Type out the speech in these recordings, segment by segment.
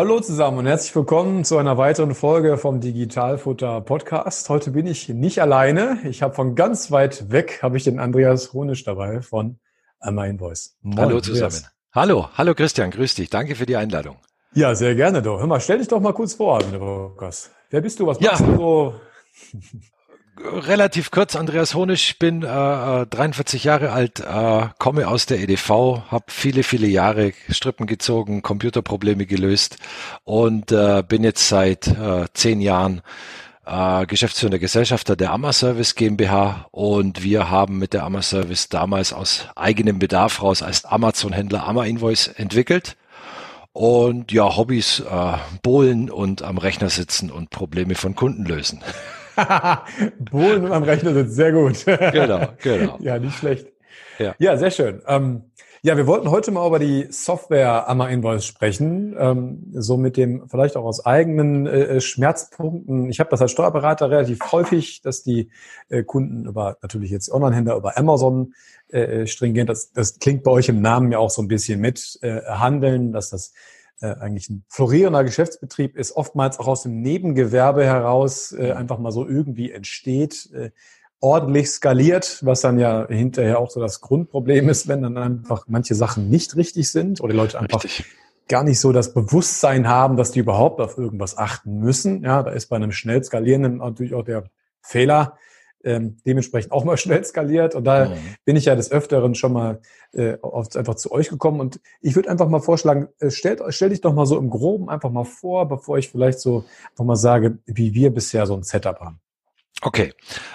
Hallo zusammen und herzlich willkommen zu einer weiteren Folge vom Digitalfutter Podcast. Heute bin ich nicht alleine. Ich habe von ganz weit weg habe ich den Andreas Honisch dabei von Einmal Invoice. Moin, hallo zusammen. Andreas. Hallo, hallo Christian, grüß dich. Danke für die Einladung. Ja, sehr gerne doch. Hör mal, stell dich doch mal kurz vor, wenn du. Wer bist du? Was machst ja. du so? relativ kurz, Andreas Honisch, bin äh, 43 äh, Jahre alt, äh, komme aus der EDV, habe viele, viele Jahre Strippen gezogen, Computerprobleme gelöst und äh, bin jetzt seit äh, zehn Jahren äh, geschäftsführender Gesellschafter der Ammerservice GmbH und wir haben mit der Ammerservice damals aus eigenem Bedarf raus als Amazon-Händler Ammer Invoice entwickelt. Und ja, Hobbys, äh, Bohlen und am Rechner sitzen und Probleme von Kunden lösen. Bohlen am Rechner sind sehr gut. genau, genau. Ja, nicht schlecht. Ja, ja sehr schön. Ähm, ja, wir wollten heute mal über die Software Amma Invoice sprechen, ähm, so mit dem vielleicht auch aus eigenen äh, Schmerzpunkten. Ich habe das als Steuerberater relativ häufig, dass die äh, Kunden über natürlich jetzt Online-Händler über Amazon äh, stringent, das, das klingt bei euch im Namen ja auch so ein bisschen mit äh, handeln, dass das äh, eigentlich ein florierender Geschäftsbetrieb ist, oftmals auch aus dem Nebengewerbe heraus äh, einfach mal so irgendwie entsteht, äh, ordentlich skaliert, was dann ja hinterher auch so das Grundproblem ist, wenn dann einfach manche Sachen nicht richtig sind oder die Leute einfach richtig. gar nicht so das Bewusstsein haben, dass die überhaupt auf irgendwas achten müssen. Ja, da ist bei einem schnell skalierenden natürlich auch der Fehler, ähm, dementsprechend auch mal schnell skaliert. Und da mhm. bin ich ja des Öfteren schon mal äh, oft einfach zu euch gekommen. Und ich würde einfach mal vorschlagen, äh, stellt, stell dich doch mal so im Groben einfach mal vor, bevor ich vielleicht so einfach mal sage, wie wir bisher so ein Setup haben. Okay,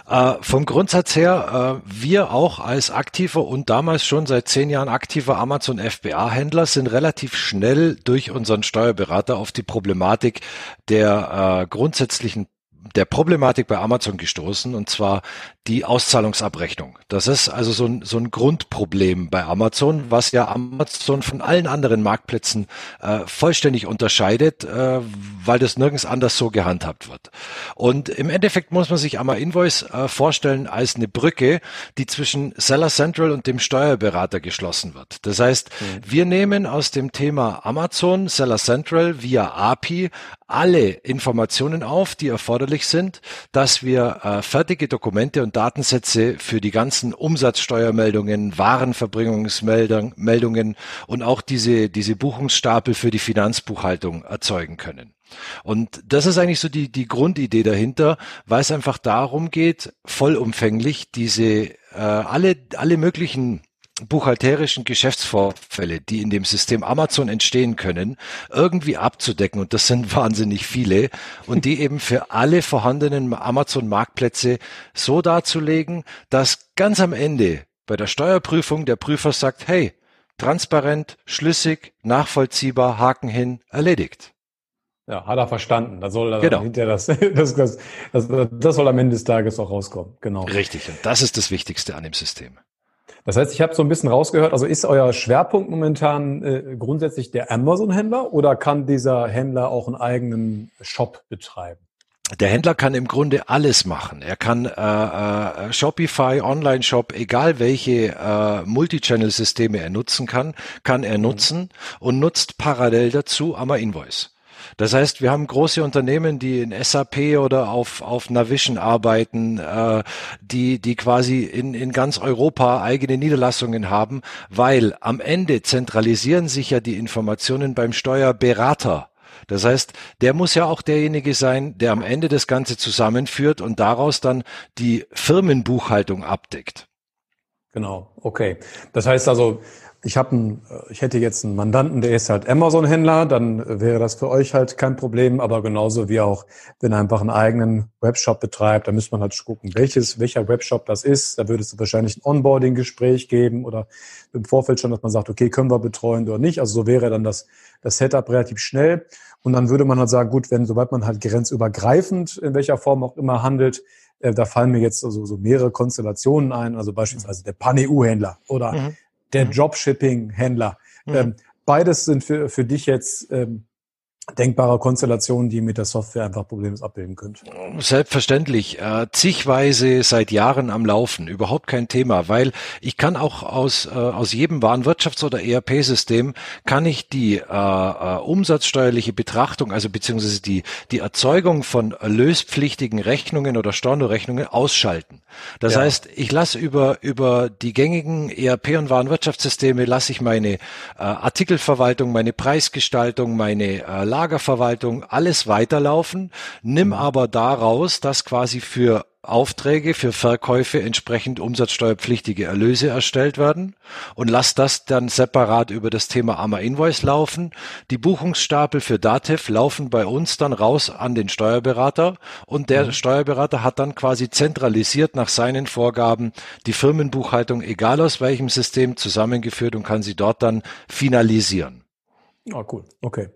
äh, vom Grundsatz her, äh, wir auch als aktiver und damals schon seit zehn Jahren aktiver Amazon FBA-Händler sind relativ schnell durch unseren Steuerberater auf die Problematik der äh, grundsätzlichen der Problematik bei Amazon gestoßen, und zwar die Auszahlungsabrechnung. Das ist also so ein, so ein Grundproblem bei Amazon, was ja Amazon von allen anderen Marktplätzen äh, vollständig unterscheidet, äh, weil das nirgends anders so gehandhabt wird. Und im Endeffekt muss man sich Amma Invoice äh, vorstellen als eine Brücke, die zwischen Seller Central und dem Steuerberater geschlossen wird. Das heißt, mhm. wir nehmen aus dem Thema Amazon Seller Central via API alle Informationen auf, die erforderlich sind, dass wir äh, fertige Dokumente und Datensätze für die ganzen Umsatzsteuermeldungen, Warenverbringungsmeldungen und auch diese, diese Buchungsstapel für die Finanzbuchhaltung erzeugen können. Und das ist eigentlich so die, die Grundidee dahinter, weil es einfach darum geht, vollumfänglich diese äh, alle, alle möglichen buchhalterischen Geschäftsvorfälle, die in dem System Amazon entstehen können, irgendwie abzudecken. Und das sind wahnsinnig viele. Und die eben für alle vorhandenen Amazon-Marktplätze so darzulegen, dass ganz am Ende bei der Steuerprüfung der Prüfer sagt, hey, transparent, schlüssig, nachvollziehbar, Haken hin, erledigt. Ja, hat er verstanden. Da soll er genau. hinterher das, das, das, das, das soll am Ende des Tages auch rauskommen. Genau. Richtig. Und das ist das Wichtigste an dem System. Das heißt, ich habe so ein bisschen rausgehört, also ist euer Schwerpunkt momentan äh, grundsätzlich der Amazon-Händler oder kann dieser Händler auch einen eigenen Shop betreiben? Der Händler kann im Grunde alles machen. Er kann äh, äh, Shopify, Online-Shop, egal welche äh, Multichannel-Systeme er nutzen kann, kann er mhm. nutzen und nutzt parallel dazu Amma Invoice. Das heißt, wir haben große Unternehmen, die in SAP oder auf, auf Navision arbeiten, äh, die, die quasi in, in ganz Europa eigene Niederlassungen haben, weil am Ende zentralisieren sich ja die Informationen beim Steuerberater. Das heißt, der muss ja auch derjenige sein, der am Ende das Ganze zusammenführt und daraus dann die Firmenbuchhaltung abdeckt. Genau, okay. Das heißt also, ich habe einen, ich hätte jetzt einen Mandanten, der ist halt Amazon-Händler, dann wäre das für euch halt kein Problem, aber genauso wie auch, wenn er einfach einen eigenen Webshop betreibt, dann müsste man halt gucken, welches, welcher Webshop das ist. Da würde es wahrscheinlich ein Onboarding-Gespräch geben oder im Vorfeld schon, dass man sagt, okay, können wir betreuen oder nicht. Also so wäre dann das, das Setup relativ schnell. Und dann würde man halt sagen, gut, wenn, sobald man halt grenzübergreifend in welcher Form auch immer handelt, äh, da fallen mir jetzt also so mehrere Konstellationen ein, also beispielsweise der Pan-EU-Händler oder mhm. Der mhm. Dropshipping-Händler. Mhm. Ähm, beides sind für, für dich jetzt ähm, denkbare Konstellationen, die mit der Software einfach problemlos abbilden könnt. Selbstverständlich. Äh, zigweise seit Jahren am Laufen. Überhaupt kein Thema, weil ich kann auch aus, äh, aus jedem Warenwirtschafts- oder ERP-System kann ich die äh, äh, umsatzsteuerliche Betrachtung, also beziehungsweise die, die Erzeugung von erlöspflichtigen Rechnungen oder Stornorechnungen ausschalten. Das ja. heißt, ich lasse über, über die gängigen ERP- und Warenwirtschaftssysteme lasse ich meine äh, Artikelverwaltung, meine Preisgestaltung, meine äh, Lagerverwaltung, alles weiterlaufen, nimm mhm. aber daraus, dass quasi für Aufträge für Verkäufe entsprechend umsatzsteuerpflichtige Erlöse erstellt werden und lass das dann separat über das Thema AMA Invoice laufen. Die Buchungsstapel für Dativ laufen bei uns dann raus an den Steuerberater und der mhm. Steuerberater hat dann quasi zentralisiert nach seinen Vorgaben die Firmenbuchhaltung egal aus welchem System zusammengeführt und kann sie dort dann finalisieren. Ah, cool. Okay.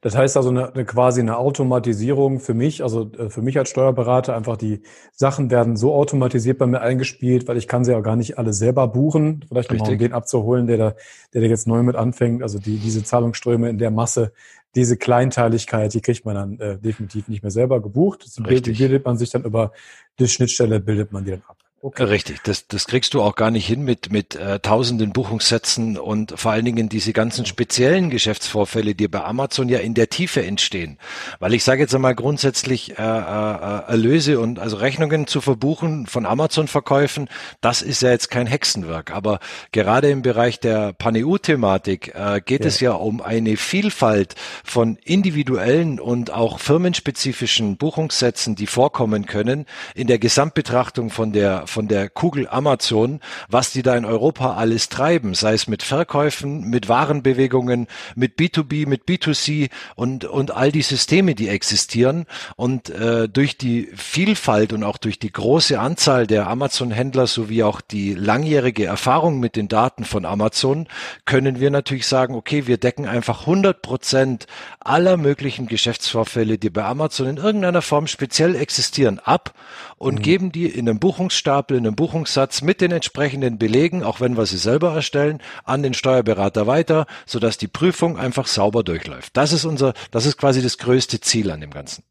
Das heißt also eine, eine quasi eine Automatisierung für mich, also äh, für mich als Steuerberater, einfach die Sachen werden so automatisiert bei mir eingespielt, weil ich kann sie ja gar nicht alle selber buchen. Vielleicht nochmal, um den abzuholen, der da, der da jetzt neu mit anfängt. Also die, diese Zahlungsströme in der Masse, diese Kleinteiligkeit, die kriegt man dann äh, definitiv nicht mehr selber gebucht. Die bildet man sich dann über die Schnittstelle, bildet man die dann ab. Okay. Richtig, das, das kriegst du auch gar nicht hin mit, mit äh, tausenden Buchungssätzen und vor allen Dingen diese ganzen speziellen Geschäftsvorfälle, die bei Amazon ja in der Tiefe entstehen. Weil ich sage jetzt einmal grundsätzlich, äh, äh, Erlöse und also Rechnungen zu verbuchen von Amazon-Verkäufen, das ist ja jetzt kein Hexenwerk. Aber gerade im Bereich der Pan-EU-Thematik äh, geht ja. es ja um eine Vielfalt von individuellen und auch firmenspezifischen Buchungssätzen, die vorkommen können in der Gesamtbetrachtung von der von der Kugel Amazon, was die da in Europa alles treiben, sei es mit Verkäufen, mit Warenbewegungen, mit B2B, mit B2C und, und all die Systeme, die existieren. Und äh, durch die Vielfalt und auch durch die große Anzahl der Amazon-Händler sowie auch die langjährige Erfahrung mit den Daten von Amazon können wir natürlich sagen, okay, wir decken einfach 100 Prozent aller möglichen Geschäftsvorfälle, die bei Amazon in irgendeiner Form speziell existieren, ab und mhm. geben die in einem Buchungsstapel, in einem Buchungssatz mit den entsprechenden Belegen, auch wenn wir sie selber erstellen, an den Steuerberater weiter, sodass die Prüfung einfach sauber durchläuft. Das ist unser, das ist quasi das größte Ziel an dem Ganzen.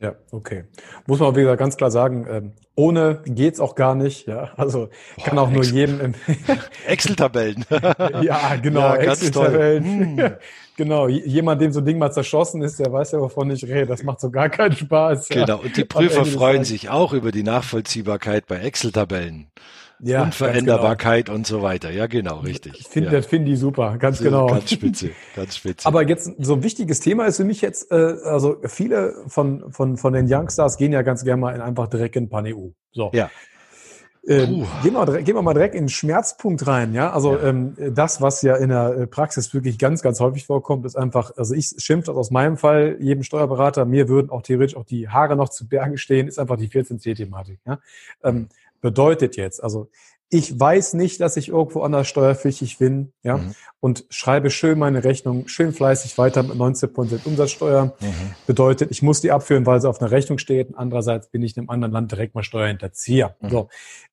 Ja, okay. Muss man auch wieder ganz klar sagen, ähm, ohne geht's auch gar nicht. Ja, also kann Boah, auch nur Excel. jedem Excel-Tabellen. ja, genau. Ja, Excel-Tabellen. Genau. Jemand, dem so ein Ding mal zerschossen ist, der weiß ja, wovon ich rede. Das macht so gar keinen Spaß. Genau. Und die Prüfer freuen sich auch über die Nachvollziehbarkeit bei Excel-Tabellen ja, Unveränderbarkeit genau. und so weiter. Ja, genau, richtig. Ich finde, ja. das finde ich super, ganz genau. Ganz spitze, ganz spitze. Aber jetzt so ein wichtiges Thema ist für mich jetzt, äh, also viele von, von, von den Youngstars gehen ja ganz gerne mal in einfach direkt in Pan-EU. So. Ja. Ähm, gehen, wir, gehen wir mal direkt in den Schmerzpunkt rein, ja. Also ja. Ähm, das, was ja in der äh, Praxis wirklich ganz, ganz häufig vorkommt, ist einfach, also ich schimpfe das aus meinem Fall, jedem Steuerberater, mir würden auch theoretisch auch die Haare noch zu Bergen stehen, ist einfach die 14c-Thematik. Ja? Ähm, bedeutet jetzt, also ich weiß nicht, dass ich irgendwo anders steuerpflichtig bin, ja, mhm. und schreibe schön meine Rechnung, schön fleißig weiter mit 19 Prozent Umsatzsteuer. Mhm. Bedeutet, ich muss die abführen, weil sie auf einer Rechnung steht. Andererseits bin ich in einem anderen Land direkt mal Steuerhinterzieher. Mhm. So.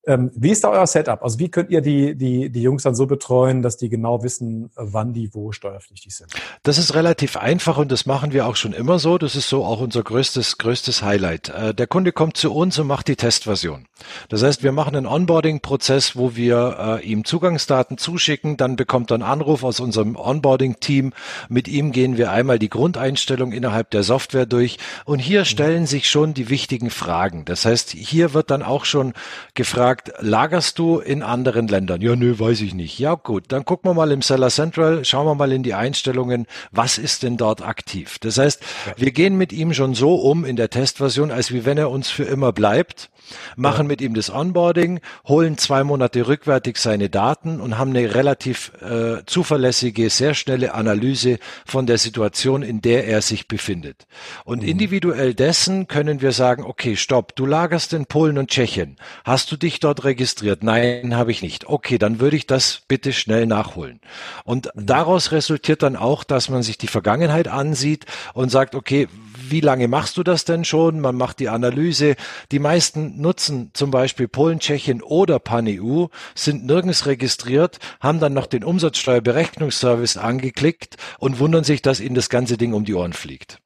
Ähm, wie ist da euer Setup? Also wie könnt ihr die, die, die Jungs dann so betreuen, dass die genau wissen, wann die wo steuerpflichtig sind? Das ist relativ einfach und das machen wir auch schon immer so. Das ist so auch unser größtes, größtes Highlight. Äh, der Kunde kommt zu uns und macht die Testversion. Das heißt, wir machen einen Onboarding-Prozess, wo wir äh, ihm Zugangsdaten zuschicken, dann bekommt er einen Anruf aus unserem Onboarding-Team. Mit ihm gehen wir einmal die Grundeinstellung innerhalb der Software durch und hier mhm. stellen sich schon die wichtigen Fragen. Das heißt, hier wird dann auch schon gefragt, gefragt, lagerst du in anderen Ländern? Ja, nö, weiß ich nicht. Ja, gut, dann gucken wir mal im Seller Central, schauen wir mal in die Einstellungen, was ist denn dort aktiv? Das heißt, wir gehen mit ihm schon so um in der Testversion, als wie wenn er uns für immer bleibt machen mit ihm das Onboarding, holen zwei Monate rückwärtig seine Daten und haben eine relativ äh, zuverlässige, sehr schnelle Analyse von der Situation, in der er sich befindet. Und mhm. individuell dessen können wir sagen, okay, stopp, du lagerst in Polen und Tschechien. Hast du dich dort registriert? Nein, habe ich nicht. Okay, dann würde ich das bitte schnell nachholen. Und mhm. daraus resultiert dann auch, dass man sich die Vergangenheit ansieht und sagt, okay, wie lange machst du das denn schon? Man macht die Analyse. Die meisten nutzen zum Beispiel Polen, Tschechien oder PanEU, sind nirgends registriert, haben dann noch den Umsatzsteuerberechnungsservice angeklickt und wundern sich, dass ihnen das ganze Ding um die Ohren fliegt.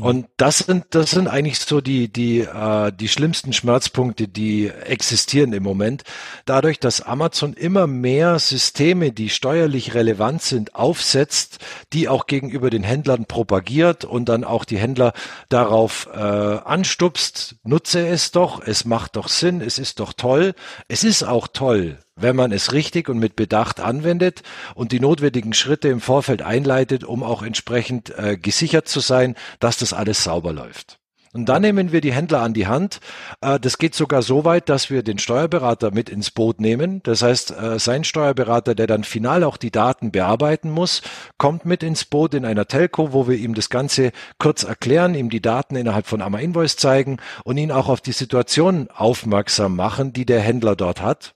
Und das sind, das sind eigentlich so die, die, äh, die schlimmsten Schmerzpunkte, die existieren im Moment. Dadurch, dass Amazon immer mehr Systeme, die steuerlich relevant sind, aufsetzt, die auch gegenüber den Händlern propagiert und dann auch die Händler darauf äh, anstupst, nutze es doch, es macht doch Sinn, es ist doch toll. Es ist auch toll, wenn man es richtig und mit Bedacht anwendet und die notwendigen Schritte im Vorfeld einleitet, um auch entsprechend äh, gesichert zu sein, dass das alles sauber läuft. Und dann nehmen wir die Händler an die Hand. Äh, das geht sogar so weit, dass wir den Steuerberater mit ins Boot nehmen. Das heißt, äh, sein Steuerberater, der dann final auch die Daten bearbeiten muss, kommt mit ins Boot in einer Telco, wo wir ihm das Ganze kurz erklären, ihm die Daten innerhalb von Amma Invoice zeigen und ihn auch auf die Situation aufmerksam machen, die der Händler dort hat.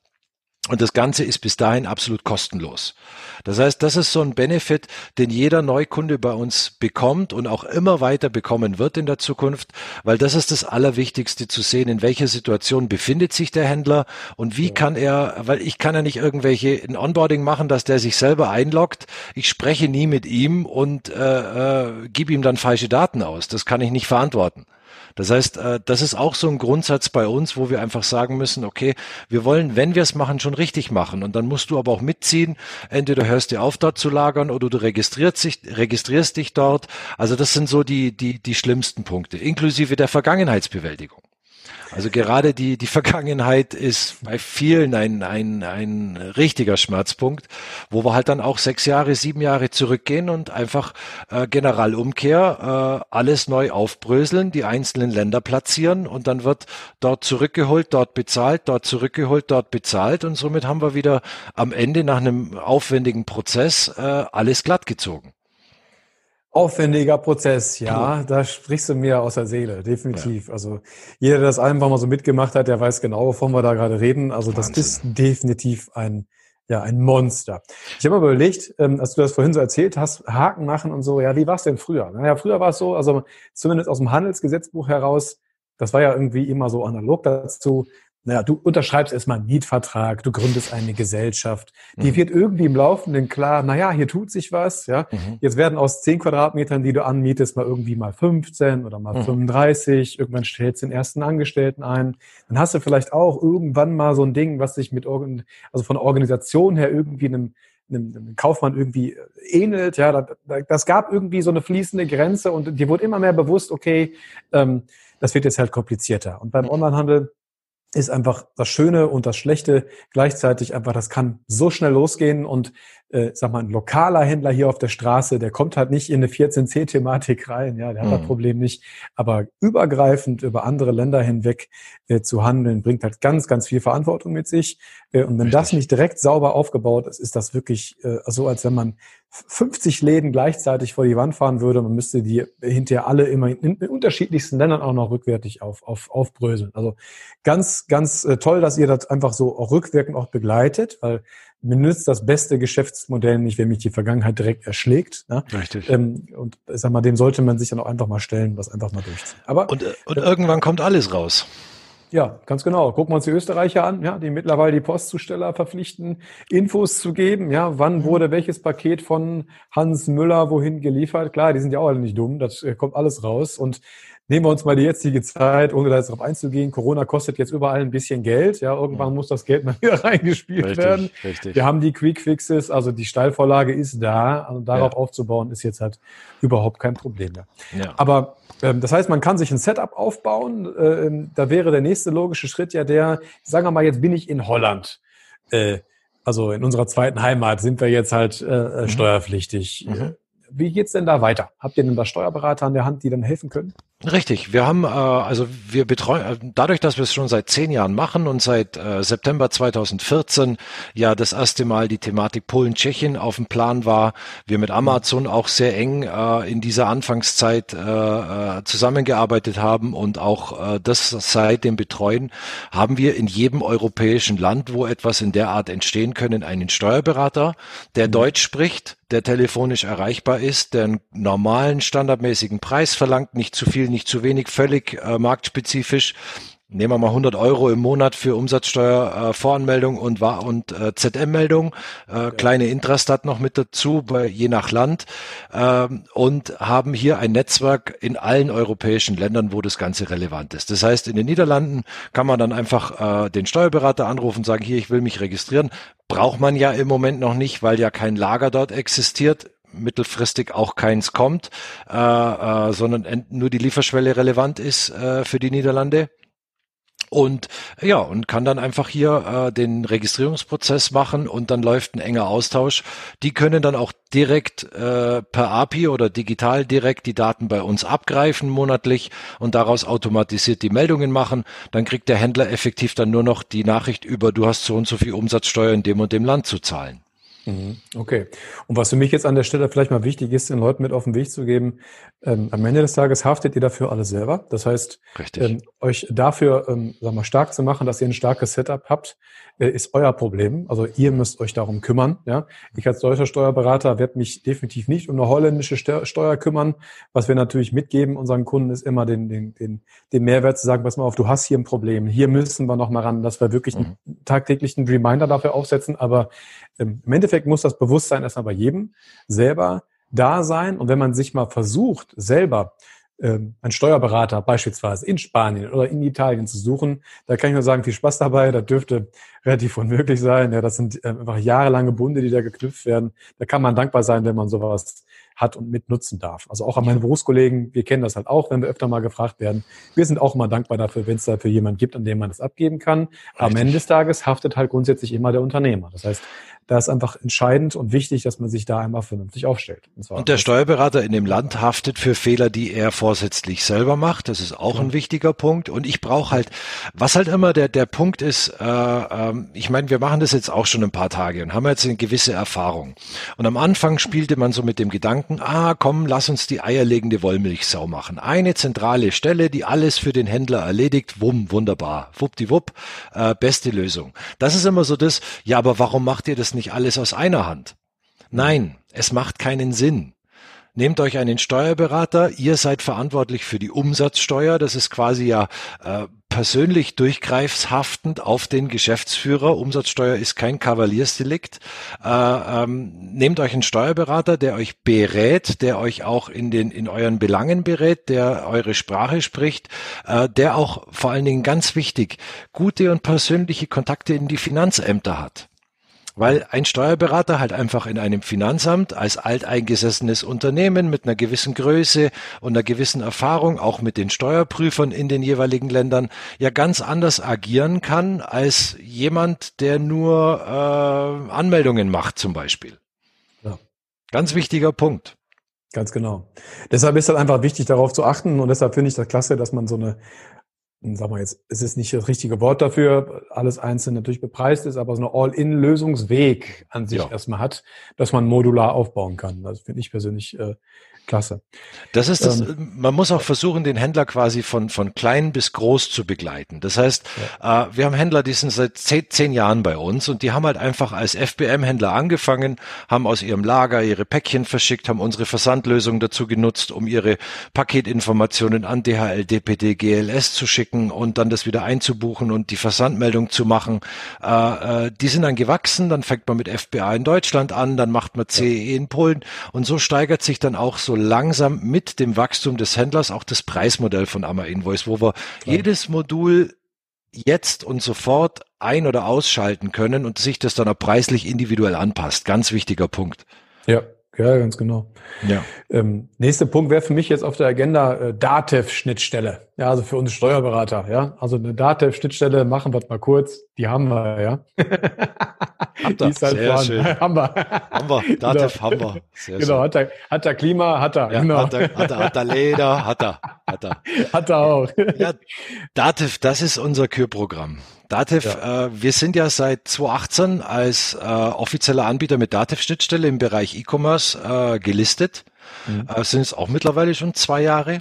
Und das Ganze ist bis dahin absolut kostenlos. Das heißt, das ist so ein Benefit, den jeder Neukunde bei uns bekommt und auch immer weiter bekommen wird in der Zukunft, weil das ist das Allerwichtigste zu sehen, in welcher Situation befindet sich der Händler und wie ja. kann er, weil ich kann ja nicht irgendwelche ein Onboarding machen, dass der sich selber einloggt. Ich spreche nie mit ihm und äh, äh, gebe ihm dann falsche Daten aus. Das kann ich nicht verantworten. Das heißt, äh, das ist auch so ein Grundsatz bei uns, wo wir einfach sagen müssen, okay, wir wollen, wenn wir es machen, schon richtig machen. Und dann musst du aber auch mitziehen. Entweder hörst du auf, dort zu lagern oder du registrierst dich, registrierst dich dort. Also das sind so die, die, die schlimmsten Punkte, inklusive der Vergangenheitsbewältigung. Also gerade die, die Vergangenheit ist bei vielen ein, ein, ein richtiger Schmerzpunkt, wo wir halt dann auch sechs Jahre, sieben Jahre zurückgehen und einfach äh, Generalumkehr, äh, alles neu aufbröseln, die einzelnen Länder platzieren und dann wird dort zurückgeholt, dort bezahlt, dort zurückgeholt, dort bezahlt und somit haben wir wieder am Ende nach einem aufwendigen Prozess äh, alles glatt gezogen. Aufwendiger Prozess, ja, da sprichst du mir aus der Seele, definitiv. Ja. Also jeder, der das einfach mal so mitgemacht hat, der weiß genau, wovon wir da gerade reden. Also Wahnsinn. das ist definitiv ein, ja, ein Monster. Ich habe mal überlegt, ähm, als du das vorhin so erzählt hast, Haken machen und so, ja, wie war es denn früher? Naja, früher war es so, also zumindest aus dem Handelsgesetzbuch heraus, das war ja irgendwie immer so analog dazu, naja, du unterschreibst erstmal einen Mietvertrag, du gründest eine Gesellschaft. Die mhm. wird irgendwie im Laufenden klar, naja, hier tut sich was, ja. Mhm. Jetzt werden aus zehn Quadratmetern, die du anmietest, mal irgendwie mal 15 oder mal mhm. 35. Irgendwann stellst du den ersten Angestellten ein. Dann hast du vielleicht auch irgendwann mal so ein Ding, was sich mit, also von der Organisation her irgendwie einem, einem, einem Kaufmann irgendwie ähnelt. Ja, das, das gab irgendwie so eine fließende Grenze und dir wurde immer mehr bewusst, okay, ähm, das wird jetzt halt komplizierter. Und beim mhm. Onlinehandel ist einfach das Schöne und das Schlechte. Gleichzeitig einfach, das kann so schnell losgehen und äh, sag mal, ein lokaler Händler hier auf der Straße, der kommt halt nicht in eine 14c-Thematik rein, ja, der hat mhm. das Problem nicht. Aber übergreifend über andere Länder hinweg äh, zu handeln, bringt halt ganz, ganz viel Verantwortung mit sich. Äh, und wenn Richtig. das nicht direkt sauber aufgebaut ist, ist das wirklich äh, so, als wenn man 50 Läden gleichzeitig vor die Wand fahren würde. Man müsste die hinterher alle immer in, in unterschiedlichsten Ländern auch noch rückwärtig auf, auf, aufbröseln. Also ganz, ganz äh, toll, dass ihr das einfach so auch rückwirkend auch begleitet, weil mir nützt das beste Geschäftsmodell nicht, wenn mich die Vergangenheit direkt erschlägt. Ne? Richtig. Ähm, und ich sag mal, dem sollte man sich dann auch einfach mal stellen, was einfach mal durchziehen. Aber und, äh, und irgendwann kommt alles raus. Ja, ganz genau. Gucken wir uns die Österreicher an, ja, die mittlerweile die Postzusteller verpflichten, Infos zu geben, ja, wann mhm. wurde welches Paket von Hans Müller wohin geliefert. Klar, die sind ja auch alle nicht dumm, das äh, kommt alles raus. Und nehmen wir uns mal die jetzige Zeit, ohne da jetzt drauf einzugehen. Corona kostet jetzt überall ein bisschen Geld. Ja, irgendwann ja. muss das Geld mal wieder reingespielt richtig, werden. Richtig. Wir haben die Quick Fixes, also die Steilvorlage ist da. Also darauf ja. aufzubauen ist jetzt halt überhaupt kein Problem mehr. Ja. Aber ähm, das heißt, man kann sich ein Setup aufbauen. Ähm, da wäre der nächste logische Schritt ja der, sagen wir mal, jetzt bin ich in Holland. Äh, also in unserer zweiten Heimat sind wir jetzt halt äh, mhm. steuerpflichtig. Mhm. Wie geht's denn da weiter? Habt ihr denn da Steuerberater an der Hand, die dann helfen können? Richtig, wir haben äh, also wir betreuen äh, dadurch, dass wir es schon seit zehn Jahren machen und seit äh, September 2014 ja das erste Mal die Thematik Polen-Tschechien auf dem Plan war, wir mit Amazon auch sehr eng äh, in dieser Anfangszeit äh, äh, zusammengearbeitet haben und auch äh, das seitdem betreuen, haben wir in jedem europäischen Land, wo etwas in der Art entstehen können, einen Steuerberater, der mhm. Deutsch spricht, der telefonisch erreichbar ist, der einen normalen, standardmäßigen Preis verlangt, nicht zu viel, nicht zu wenig, völlig äh, marktspezifisch. Nehmen wir mal 100 Euro im Monat für Umsatzsteuer, äh, Voranmeldung und, und äh, ZM-Meldung, äh, ja. kleine Intrastat noch mit dazu, bei, je nach Land ähm, und haben hier ein Netzwerk in allen europäischen Ländern, wo das Ganze relevant ist. Das heißt, in den Niederlanden kann man dann einfach äh, den Steuerberater anrufen, sagen, hier, ich will mich registrieren. Braucht man ja im Moment noch nicht, weil ja kein Lager dort existiert mittelfristig auch keins kommt, äh, äh, sondern nur die Lieferschwelle relevant ist äh, für die Niederlande und ja und kann dann einfach hier äh, den Registrierungsprozess machen und dann läuft ein enger Austausch. Die können dann auch direkt äh, per API oder digital direkt die Daten bei uns abgreifen monatlich und daraus automatisiert die Meldungen machen. Dann kriegt der Händler effektiv dann nur noch die Nachricht über, du hast so und so viel Umsatzsteuer in dem und dem Land zu zahlen. Mhm. Okay. Und was für mich jetzt an der Stelle vielleicht mal wichtig ist, den Leuten mit auf den Weg zu geben, ähm, am Ende des Tages haftet ihr dafür alle selber. Das heißt, ähm, euch dafür ähm, sagen wir, stark zu machen, dass ihr ein starkes Setup habt, ist euer Problem. Also ihr müsst euch darum kümmern. Ja? Ich als deutscher Steuerberater werde mich definitiv nicht um eine holländische Steuer kümmern. Was wir natürlich mitgeben unseren Kunden ist immer den, den, den, den Mehrwert zu sagen, pass mal auf, du hast hier ein Problem. Hier müssen wir noch mal ran, dass wir wirklich mhm. einen tagtäglichen Reminder dafür aufsetzen. Aber ähm, im Endeffekt muss das Bewusstsein erstmal bei jedem selber da sein. Und wenn man sich mal versucht, selber ähm, einen Steuerberater beispielsweise in Spanien oder in Italien zu suchen, da kann ich nur sagen, viel Spaß dabei. Das dürfte relativ unmöglich sein. Ja, das sind äh, einfach jahrelange Bunde, die da geknüpft werden. Da kann man dankbar sein, wenn man sowas hat und mitnutzen darf. Also auch an meine Berufskollegen, wir kennen das halt auch, wenn wir öfter mal gefragt werden. Wir sind auch immer dankbar dafür, wenn es dafür jemand gibt, an dem man das abgeben kann. Am Ende des Tages haftet halt grundsätzlich immer der Unternehmer. Das heißt, da ist einfach entscheidend und wichtig, dass man sich da einmal vernünftig aufstellt. Und, und der Steuerberater in dem Land haftet für Fehler, die er vorsätzlich selber macht. Das ist auch ja. ein wichtiger Punkt. Und ich brauche halt, was halt immer der, der Punkt ist, äh, äh, ich meine, wir machen das jetzt auch schon ein paar Tage und haben jetzt eine gewisse Erfahrung. Und am Anfang spielte man so mit dem Gedanken, ah, komm, lass uns die eierlegende Wollmilchsau machen. Eine zentrale Stelle, die alles für den Händler erledigt. Wumm, wunderbar. Wuppdiwupp, äh, beste Lösung. Das ist immer so das, ja, aber warum macht ihr das nicht alles aus einer Hand. Nein, es macht keinen Sinn. Nehmt euch einen Steuerberater, ihr seid verantwortlich für die Umsatzsteuer, das ist quasi ja äh, persönlich durchgreifshaftend auf den Geschäftsführer. Umsatzsteuer ist kein Kavaliersdelikt. Äh, ähm, nehmt euch einen Steuerberater, der euch berät, der euch auch in den in euren Belangen berät, der eure Sprache spricht, äh, der auch vor allen Dingen ganz wichtig gute und persönliche Kontakte in die Finanzämter hat weil ein Steuerberater halt einfach in einem Finanzamt als alteingesessenes Unternehmen mit einer gewissen Größe und einer gewissen Erfahrung, auch mit den Steuerprüfern in den jeweiligen Ländern, ja ganz anders agieren kann als jemand, der nur äh, Anmeldungen macht zum Beispiel. Ja. Ganz wichtiger Punkt. Ganz genau. Deshalb ist halt einfach wichtig, darauf zu achten und deshalb finde ich das klasse, dass man so eine sag mal jetzt, es ist nicht das richtige Wort dafür, alles einzeln natürlich bepreist ist, aber so eine All-in-Lösungsweg an sich ja. erstmal hat, dass man modular aufbauen kann. Das finde ich persönlich äh, Klasse. Das ist das, ähm, man muss auch versuchen, den Händler quasi von, von klein bis groß zu begleiten. Das heißt, ja. äh, wir haben Händler, die sind seit zehn, zehn Jahren bei uns und die haben halt einfach als FBM-Händler angefangen, haben aus ihrem Lager ihre Päckchen verschickt, haben unsere Versandlösung dazu genutzt, um ihre Paketinformationen an DHL, DPD, GLS zu schicken und dann das wieder einzubuchen und die Versandmeldung zu machen. Äh, äh, die sind dann gewachsen, dann fängt man mit FBA in Deutschland an, dann macht man CE in Polen und so steigert sich dann auch so langsam mit dem Wachstum des Händlers auch das Preismodell von Amma Invoice, wo wir Klar. jedes Modul jetzt und sofort ein- oder ausschalten können und sich das dann auch preislich individuell anpasst. Ganz wichtiger Punkt. Ja, ja, ganz genau. Ja. Ähm, nächster Punkt wäre für mich jetzt auf der Agenda äh, Datev-Schnittstelle. Ja, also für uns Steuerberater. Ja, also eine Datev-Schnittstelle machen wir mal kurz. Die haben wir ja. Habt ihr. Halt Sehr schön. haben wir. Haben wir. Dativ genau. haben wir. Sehr genau, hat er, hat er Klima, hat er. Ja, genau. hat, er hat, er, hat er Leder, hat er. Hat er. Hat er auch. Ja, Dativ, das ist unser Kürprogramm. Dativ, ja. äh, wir sind ja seit 2018 als äh, offizieller Anbieter mit Dativ-Schnittstelle im Bereich E-Commerce äh, gelistet. Mhm. Äh, sind es auch mittlerweile schon zwei Jahre.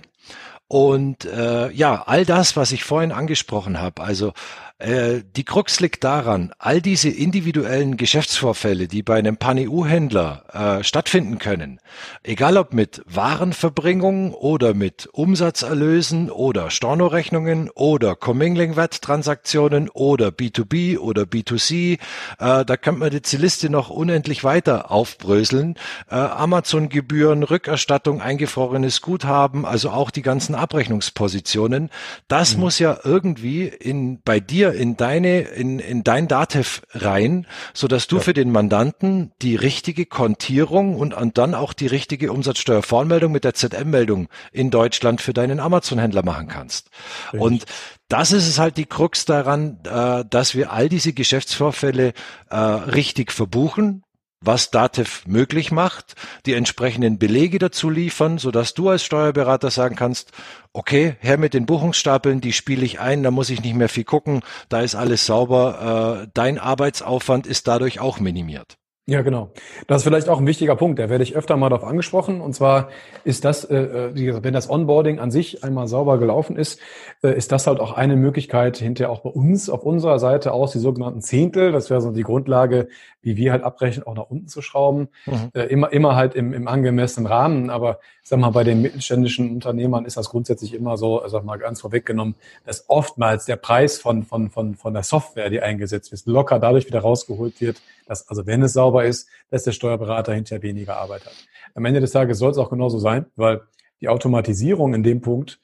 Und äh, ja, all das, was ich vorhin angesprochen habe, also äh, die Krux liegt daran, all diese individuellen Geschäftsvorfälle, die bei einem Pan-EU-Händler äh, stattfinden können, egal ob mit Warenverbringung oder mit Umsatzerlösen oder Stornorechnungen oder Commingling-Wert-Transaktionen oder B2B oder B2C, äh, da könnte man die Liste noch unendlich weiter aufbröseln. Äh, Amazon-Gebühren, Rückerstattung, eingefrorenes Guthaben, also auch die ganzen Abrechnungspositionen, das mhm. muss ja irgendwie in bei dir dir in deine, in, in dein Datev rein, so dass du ja. für den Mandanten die richtige Kontierung und, und dann auch die richtige Umsatzsteuervoranmeldung mit der ZM-Meldung in Deutschland für deinen Amazon-Händler machen kannst. Richtig. Und das ist es halt die Krux daran, äh, dass wir all diese Geschäftsvorfälle äh, richtig verbuchen, was Datev möglich macht, die entsprechenden Belege dazu liefern, so dass du als Steuerberater sagen kannst, okay, her mit den Buchungsstapeln, die spiele ich ein, da muss ich nicht mehr viel gucken, da ist alles sauber, äh, dein Arbeitsaufwand ist dadurch auch minimiert. Ja, genau. Das ist vielleicht auch ein wichtiger Punkt, da werde ich öfter mal darauf angesprochen. Und zwar ist das, äh, äh, wie gesagt, wenn das Onboarding an sich einmal sauber gelaufen ist, äh, ist das halt auch eine Möglichkeit, hinterher auch bei uns auf unserer Seite aus die sogenannten Zehntel, das wäre so die Grundlage, wie wir halt abrechnen, auch nach unten zu schrauben. Mhm. Äh, immer, immer halt im, im angemessenen Rahmen. Aber ich sag mal, bei den mittelständischen Unternehmern ist das grundsätzlich immer so, sag mal ganz vorweggenommen, dass oftmals der Preis von, von, von, von der Software, die eingesetzt wird, locker dadurch wieder rausgeholt wird, dass, also wenn es sauber ist, dass der Steuerberater hinterher weniger Arbeit hat. Am Ende des Tages soll es auch genauso sein, weil die Automatisierung in dem Punkt,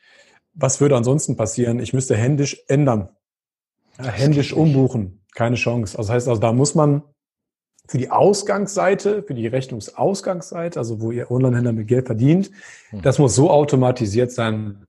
was würde ansonsten passieren? Ich müsste händisch ändern, händisch umbuchen, keine Chance. Also das heißt, also da muss man für die Ausgangsseite, für die Rechnungsausgangsseite, also wo Ihr Onlinehändler mit Geld verdient, hm. das muss so automatisiert sein,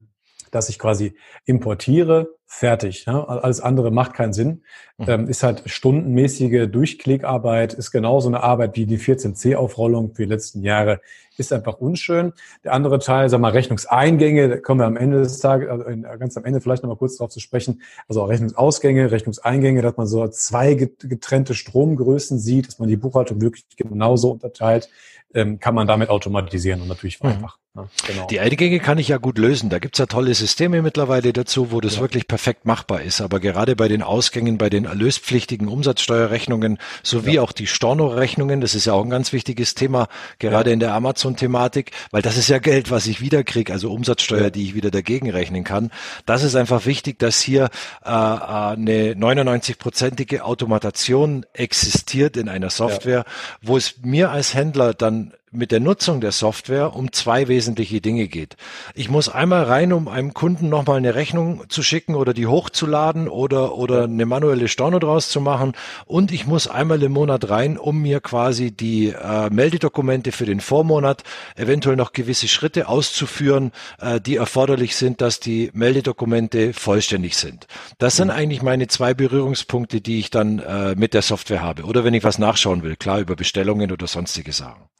dass ich quasi importiere, fertig. Ja? Alles andere macht keinen Sinn. Mhm. Ähm, ist halt stundenmäßige Durchklickarbeit, ist genauso eine Arbeit wie die 14c-Aufrollung für die letzten Jahre. Ist einfach unschön. Der andere Teil, sag mal, Rechnungseingänge, da kommen wir am Ende des Tages, also ganz am Ende vielleicht nochmal kurz darauf zu sprechen. Also auch Rechnungsausgänge, Rechnungseingänge, dass man so zwei getrennte Stromgrößen sieht, dass man die Buchhaltung wirklich genauso unterteilt ähm, kann man damit automatisieren und natürlich vereinfachen. Mhm. Ja, genau. Die Eingänge kann ich ja gut lösen. Da gibt's ja tolle Systeme mittlerweile dazu, wo das ja. wirklich perfekt machbar ist. Aber gerade bei den Ausgängen, bei den erlöspflichtigen Umsatzsteuerrechnungen sowie ja. auch die Storno-Rechnungen, das ist ja auch ein ganz wichtiges Thema, gerade in der Amazon-Thematik, weil das ist ja Geld, was ich wiederkriege, also Umsatzsteuer, die ich wieder dagegen rechnen kann. Das ist einfach wichtig, dass hier äh, eine 99-prozentige Automation existiert in einer Software, wo es mir als Händler dann mit der Nutzung der Software um zwei wesentliche Dinge geht. Ich muss einmal rein, um einem Kunden nochmal eine Rechnung zu schicken oder die hochzuladen oder, oder eine manuelle Storno draus zu machen. Und ich muss einmal im Monat rein, um mir quasi die äh, Meldedokumente für den Vormonat, eventuell noch gewisse Schritte auszuführen, äh, die erforderlich sind, dass die Meldedokumente vollständig sind. Das sind mhm. eigentlich meine zwei Berührungspunkte, die ich dann äh, mit der Software habe. Oder wenn ich was nachschauen will, klar über Bestellungen oder sonstige Sachen.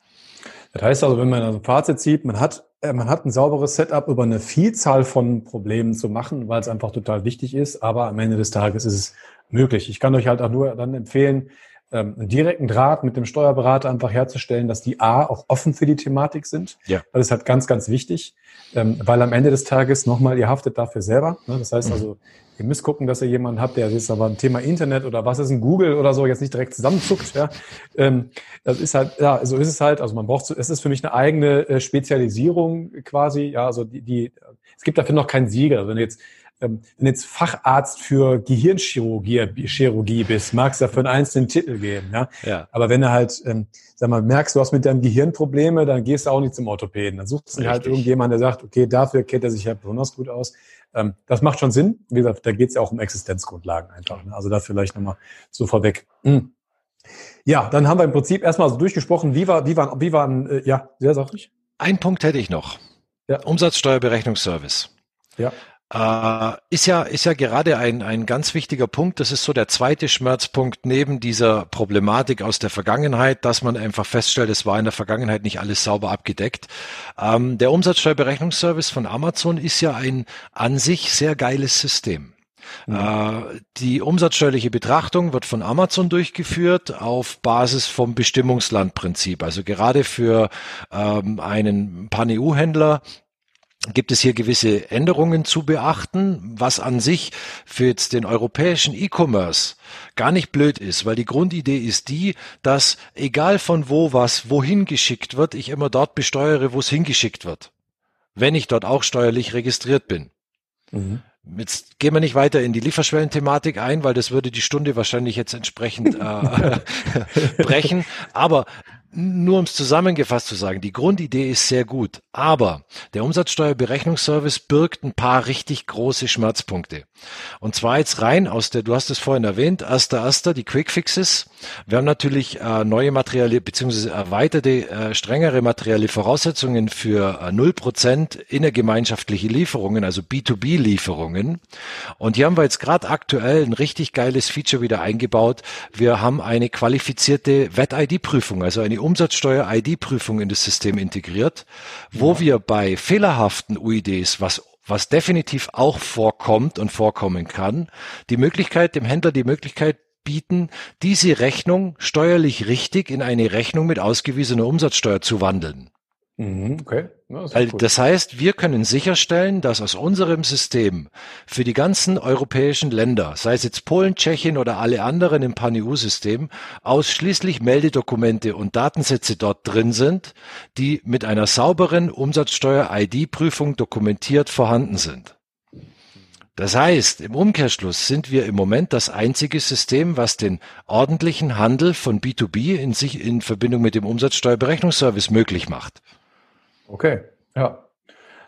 Das heißt also, wenn man ein Fazit zieht, man hat, äh, man hat ein sauberes Setup über eine Vielzahl von Problemen zu machen, weil es einfach total wichtig ist, aber am Ende des Tages ist es möglich. Ich kann euch halt auch nur dann empfehlen, ähm, einen direkten Draht mit dem Steuerberater einfach herzustellen, dass die A auch offen für die Thematik sind. Ja. Das ist halt ganz, ganz wichtig, ähm, weil am Ende des Tages nochmal, ihr haftet dafür selber. Ne? Das heißt mhm. also, ihr müsst gucken, dass ihr jemanden habt, der jetzt aber ein Thema Internet oder was ist ein Google oder so jetzt nicht direkt zusammenzuckt. Ja? Ähm, das ist halt, ja, so ist es halt. Also man braucht, es ist für mich eine eigene äh, Spezialisierung quasi. Ja, also die, die, es gibt dafür noch keinen Sieger. Also wenn du jetzt wenn jetzt Facharzt für Gehirnchirurgie Chirurgie bist, magst du dafür einen einzelnen Titel geben. Ja? ja. Aber wenn du halt, ähm, sag mal, merkst, du hast mit deinem Gehirn Probleme, dann gehst du auch nicht zum Orthopäden. Dann suchst du halt irgendjemand, der sagt, okay, dafür kennt er sich ja besonders gut aus. Ähm, das macht schon Sinn. Wie gesagt, da geht es ja auch um Existenzgrundlagen einfach. Ne? Also da vielleicht nochmal so vorweg. Hm. Ja, dann haben wir im Prinzip erstmal so durchgesprochen, wie war, wie waren, wie waren, äh, ja, sehr sag ich. Ein Punkt hätte ich noch. Ja. Umsatzsteuerberechnungsservice. Ja. Äh, ist ja, ist ja gerade ein, ein ganz wichtiger Punkt. Das ist so der zweite Schmerzpunkt neben dieser Problematik aus der Vergangenheit, dass man einfach feststellt, es war in der Vergangenheit nicht alles sauber abgedeckt. Ähm, der Umsatzsteuerberechnungsservice von Amazon ist ja ein an sich sehr geiles System. Mhm. Äh, die umsatzsteuerliche Betrachtung wird von Amazon durchgeführt auf Basis vom Bestimmungslandprinzip. Also gerade für ähm, einen Pan-EU-Händler gibt es hier gewisse Änderungen zu beachten, was an sich für jetzt den europäischen E-Commerce gar nicht blöd ist, weil die Grundidee ist die, dass egal von wo was wohin geschickt wird, ich immer dort besteuere, wo es hingeschickt wird, wenn ich dort auch steuerlich registriert bin. Mhm. Jetzt gehen wir nicht weiter in die Lieferschwellenthematik ein, weil das würde die Stunde wahrscheinlich jetzt entsprechend äh, brechen. Aber nur um es zusammengefasst zu sagen, die Grundidee ist sehr gut, aber der Umsatzsteuerberechnungsservice birgt ein paar richtig große Schmerzpunkte. Und zwar jetzt rein aus der, du hast es vorhin erwähnt, erster, erster, die Quickfixes. Wir haben natürlich äh, neue Materielle beziehungsweise erweiterte, äh, strengere materielle Voraussetzungen für äh, null äh, Prozent innergemeinschaftliche Lieferungen, also B2B-Lieferungen. Und hier haben wir jetzt gerade aktuell ein richtig geiles Feature wieder eingebaut. Wir haben eine qualifizierte Wett-ID-Prüfung, also eine Umsatzsteuer-ID-Prüfung in das System integriert, wo ja. wir bei fehlerhaften UIDs, was was definitiv auch vorkommt und vorkommen kann, die Möglichkeit, dem Händler die Möglichkeit bieten, diese Rechnung steuerlich richtig in eine Rechnung mit ausgewiesener Umsatzsteuer zu wandeln. Mhm, okay. Das, cool. das heißt, wir können sicherstellen, dass aus unserem System für die ganzen europäischen Länder, sei es jetzt Polen, Tschechien oder alle anderen im Pan-EU-System, ausschließlich Meldedokumente und Datensätze dort drin sind, die mit einer sauberen Umsatzsteuer-ID-Prüfung dokumentiert vorhanden sind. Das heißt, im Umkehrschluss sind wir im Moment das einzige System, was den ordentlichen Handel von B2B in sich in Verbindung mit dem Umsatzsteuerberechnungsservice möglich macht. Okay, ja.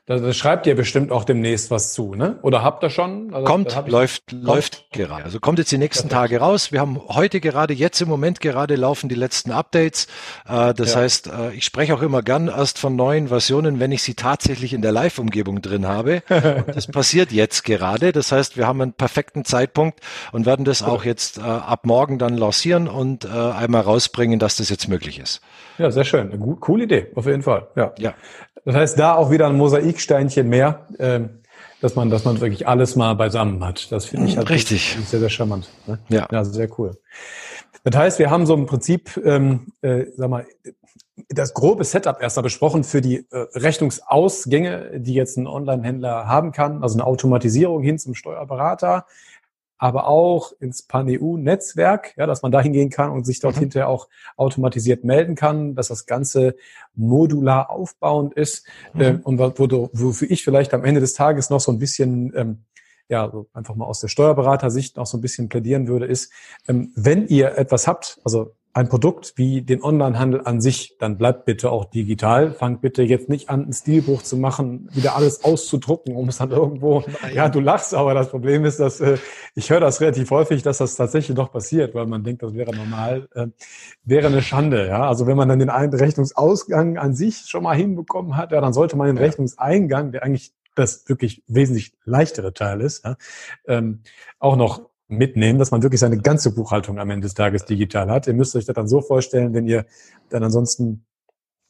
Da, da schreibt ihr bestimmt auch demnächst was zu, ne? Oder habt ihr schon? Also, kommt, läuft, kommt. läuft gerade. Also kommt jetzt die nächsten Perfekt. Tage raus. Wir haben heute gerade, jetzt im Moment gerade laufen die letzten Updates. Äh, das ja. heißt, äh, ich spreche auch immer gern erst von neuen Versionen, wenn ich sie tatsächlich in der Live-Umgebung drin habe. das passiert jetzt gerade. Das heißt, wir haben einen perfekten Zeitpunkt und werden das auch jetzt äh, ab morgen dann lancieren und einmal rausbringen, dass das jetzt möglich ist. Ja, sehr schön. Eine coole Idee, auf jeden Fall. Ja. ja. Das heißt, da auch wieder ein Mosaiksteinchen mehr, ähm, dass man, dass man wirklich alles mal beisammen hat. Das finde ich halt richtig sehr, sehr charmant. Ne? Ja. ja, sehr cool. Das heißt, wir haben so im Prinzip, ähm, äh, sag mal, das grobe Setup erst mal besprochen für die äh, Rechnungsausgänge, die jetzt ein Online-Händler haben kann, also eine Automatisierung hin zum Steuerberater, aber auch ins Pan-EU-Netzwerk, ja, dass man da hingehen kann und sich dort mhm. hinterher auch automatisiert melden kann, dass das Ganze modular aufbauend ist mhm. äh, und wo, wofür ich vielleicht am Ende des Tages noch so ein bisschen ähm, ja, so einfach mal aus der Steuerberatersicht noch so ein bisschen plädieren würde, ist, ähm, wenn ihr etwas habt, also ein Produkt wie den Onlinehandel an sich, dann bleibt bitte auch digital. Fangt bitte jetzt nicht an, ein Stilbuch zu machen, wieder alles auszudrucken, um es dann irgendwo. Nein. Ja, du lachst, aber das Problem ist, dass äh, ich höre das relativ häufig, dass das tatsächlich noch passiert, weil man denkt, das wäre normal, äh, wäre eine Schande. Ja, also wenn man dann den Rechnungsausgang an sich schon mal hinbekommen hat, ja, dann sollte man den ja. Rechnungseingang, der eigentlich das wirklich wesentlich leichtere Teil ist, ja, ähm, auch noch mitnehmen, dass man wirklich seine ganze Buchhaltung am Ende des Tages digital hat. Ihr müsst euch das dann so vorstellen, wenn ihr dann ansonsten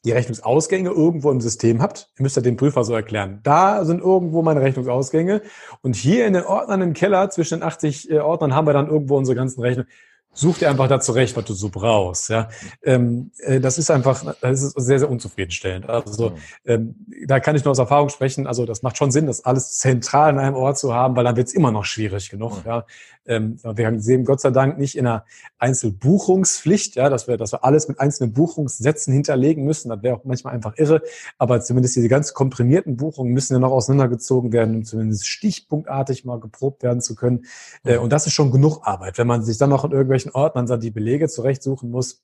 die Rechnungsausgänge irgendwo im System habt, ihr müsst ja dem Prüfer so erklären, da sind irgendwo meine Rechnungsausgänge und hier in den Ordnern im Keller zwischen den 80 äh, Ordnern haben wir dann irgendwo unsere ganzen Rechnungen such dir einfach da zurecht, was du so brauchst. Ja, ähm, äh, das ist einfach, das ist sehr, sehr unzufriedenstellend. Also ähm, da kann ich nur aus Erfahrung sprechen. Also das macht schon Sinn, das alles zentral in einem Ort zu haben, weil dann wird es immer noch schwierig genug. Ja, ähm, wir sehen Gott sei Dank nicht in einer Einzelbuchungspflicht, ja, dass wir, dass wir alles mit einzelnen Buchungssätzen hinterlegen müssen. Das wäre auch manchmal einfach irre. Aber zumindest diese ganz komprimierten Buchungen müssen ja noch auseinandergezogen werden, um zumindest stichpunktartig mal geprobt werden zu können. Äh, und das ist schon genug Arbeit, wenn man sich dann noch in irgendwelchen welchen Ort man dann die Belege zurechtsuchen muss,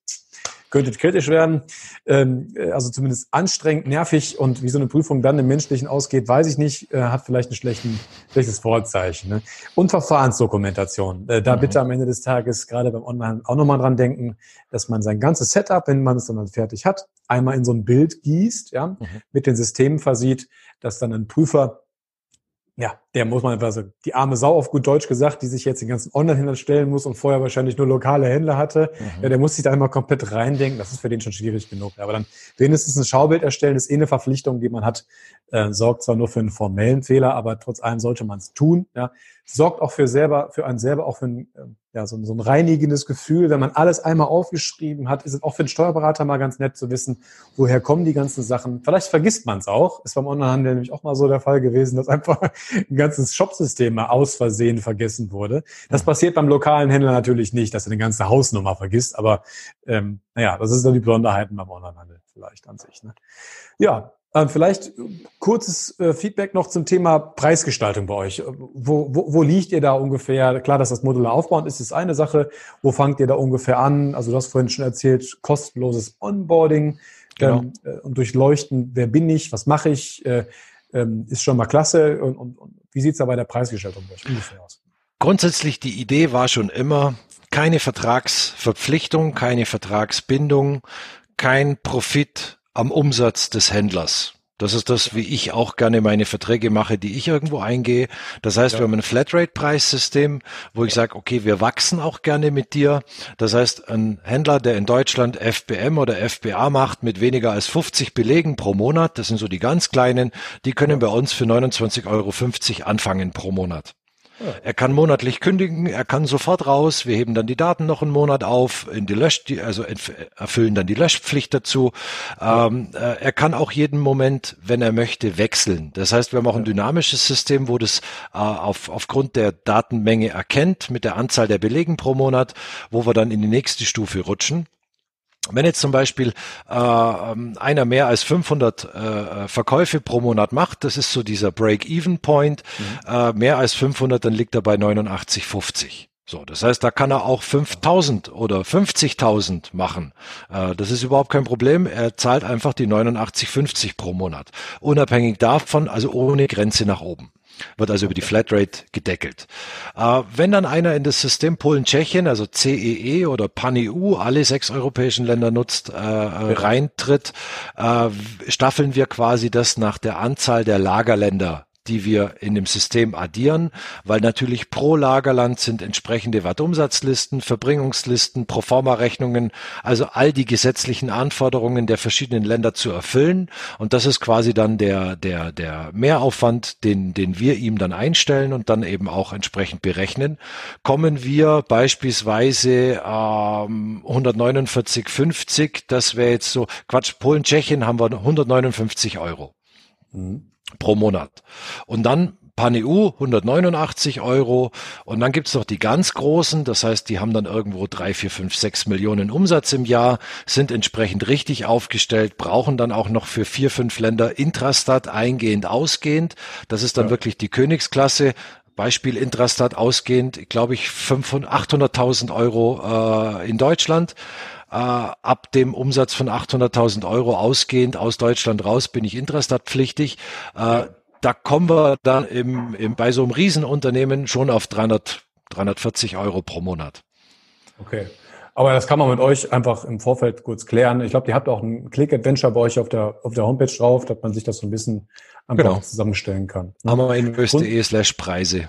könnte kritisch werden. Ähm, äh, also zumindest anstrengend, nervig und wie so eine Prüfung dann im Menschlichen ausgeht, weiß ich nicht, äh, hat vielleicht ein schlechtes Vorzeichen. Ne? Und Verfahrensdokumentation. Äh, da mhm. bitte am Ende des Tages gerade beim Online auch nochmal dran denken, dass man sein ganzes Setup, wenn man es dann fertig hat, einmal in so ein Bild gießt, ja, mhm. mit den Systemen versieht, dass dann ein Prüfer ja, der muss man also die arme Sau auf gut Deutsch gesagt, die sich jetzt den ganzen Online-Händler stellen muss und vorher wahrscheinlich nur lokale Händler hatte, mhm. ja, der muss sich da einmal komplett reindenken. Das ist für den schon schwierig genug. Aber dann wenigstens ein Schaubild erstellen, ist eh eine Verpflichtung, die man hat, äh, sorgt zwar nur für einen formellen Fehler, aber trotz allem sollte man es tun. Ja, sorgt auch für selber, für einen selber auch für ein, äh, ja, so, so ein reinigendes Gefühl, wenn man alles einmal aufgeschrieben hat, ist es auch für den Steuerberater mal ganz nett zu wissen, woher kommen die ganzen Sachen. Vielleicht vergisst man es auch. Ist beim Onlinehandel nämlich auch mal so der Fall gewesen, dass einfach ein ganzes Shopsystem mal aus Versehen vergessen wurde. Das passiert beim lokalen Händler natürlich nicht, dass er eine ganze Hausnummer vergisst, aber ähm, naja, das ist dann die Besonderheiten beim Onlinehandel vielleicht an sich. Ne? Ja, vielleicht kurzes äh, Feedback noch zum Thema Preisgestaltung bei euch. Wo, wo, wo liegt ihr da ungefähr? Klar, dass das modular aufbauen ist, ist eine Sache. Wo fangt ihr da ungefähr an? Also du hast vorhin schon erzählt, kostenloses Onboarding genau. ähm, äh, und durchleuchten, wer bin ich, was mache ich, äh, ähm, ist schon mal klasse. Und, und, und wie sieht's da bei der Preisgestaltung bei euch ungefähr aus? Grundsätzlich die Idee war schon immer, keine Vertragsverpflichtung, keine Vertragsbindung, kein Profit am Umsatz des Händlers. Das ist das, wie ich auch gerne meine Verträge mache, die ich irgendwo eingehe. Das heißt, ja. wir haben ein Flatrate-Preissystem, wo ich sage, okay, wir wachsen auch gerne mit dir. Das heißt, ein Händler, der in Deutschland FBM oder FBA macht mit weniger als 50 Belegen pro Monat, das sind so die ganz kleinen, die können bei uns für 29,50 Euro anfangen pro Monat. Er kann monatlich kündigen, er kann sofort raus, wir heben dann die Daten noch einen Monat auf, in die Lösch, also erfüllen dann die Löschpflicht dazu. Ähm, äh, er kann auch jeden Moment, wenn er möchte, wechseln. Das heißt, wir haben auch ein dynamisches System, wo das äh, auf, aufgrund der Datenmenge erkennt mit der Anzahl der Belegen pro Monat, wo wir dann in die nächste Stufe rutschen. Wenn jetzt zum Beispiel äh, einer mehr als 500 äh, Verkäufe pro Monat macht, das ist so dieser Break-Even-Point, mhm. äh, mehr als 500, dann liegt er bei 89,50. So, das heißt, da kann er auch 5000 oder 50.000 machen. Äh, das ist überhaupt kein Problem. Er zahlt einfach die 89,50 pro Monat. Unabhängig davon, also ohne Grenze nach oben wird also über die Flatrate gedeckelt. Äh, wenn dann einer in das System Polen, Tschechien, also CEE e oder PAN-EU, alle sechs europäischen Länder nutzt, äh, äh, reintritt, äh, staffeln wir quasi das nach der Anzahl der Lagerländer die wir in dem System addieren, weil natürlich pro Lagerland sind entsprechende Wattumsatzlisten, Verbringungslisten, Proforma-Rechnungen, also all die gesetzlichen Anforderungen der verschiedenen Länder zu erfüllen. Und das ist quasi dann der, der, der Mehraufwand, den, den wir ihm dann einstellen und dann eben auch entsprechend berechnen. Kommen wir beispielsweise ähm, 149,50, das wäre jetzt so, Quatsch, Polen, Tschechien haben wir 159 Euro. Mhm pro Monat. Und dann PanEU 189 Euro und dann gibt's noch die ganz großen, das heißt, die haben dann irgendwo drei, vier, fünf, sechs Millionen Umsatz im Jahr, sind entsprechend richtig aufgestellt, brauchen dann auch noch für vier, fünf Länder Intrastat eingehend, ausgehend. Das ist dann ja. wirklich die Königsklasse. Beispiel Intrastat ausgehend, glaube ich, 800.000 Euro äh, in Deutschland. Äh, ab dem Umsatz von 800.000 Euro ausgehend aus Deutschland raus bin ich Intrastat-pflichtig. Äh, da kommen wir dann im, im, bei so einem Riesenunternehmen schon auf 300, 340 Euro pro Monat. Okay. Aber das kann man mit euch einfach im Vorfeld kurz klären. Ich glaube, ihr habt auch ein Click-Adventure bei euch auf der, auf der Homepage drauf, dass man sich das so ein bisschen einfach genau. zusammenstellen kann. Hammerinvest.de slash Preise.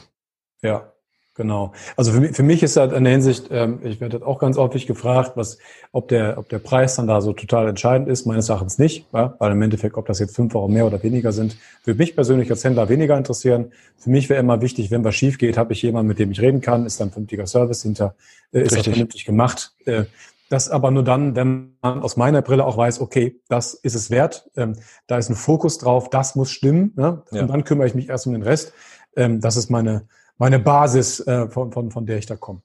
Ja, Genau. Also für mich, für mich ist halt in der Hinsicht, ähm, ich werde auch ganz häufig gefragt, was, ob der, ob der Preis dann da so total entscheidend ist. Meines Erachtens nicht, ja? weil im Endeffekt, ob das jetzt fünf Euro mehr oder weniger sind, würde mich persönlich als Händler weniger interessieren. Für mich wäre immer wichtig, wenn was schief geht, habe ich jemanden, mit dem ich reden kann, ist dann vernünftiger Service hinter, äh, ist das vernünftig gemacht. Äh, das aber nur dann, wenn man aus meiner Brille auch weiß, okay, das ist es wert, ähm, da ist ein Fokus drauf, das muss stimmen. Ne? Ja. Und dann kümmere ich mich erst um den Rest. Ähm, das ist meine meine Basis, äh, von, von, von der ich da komme.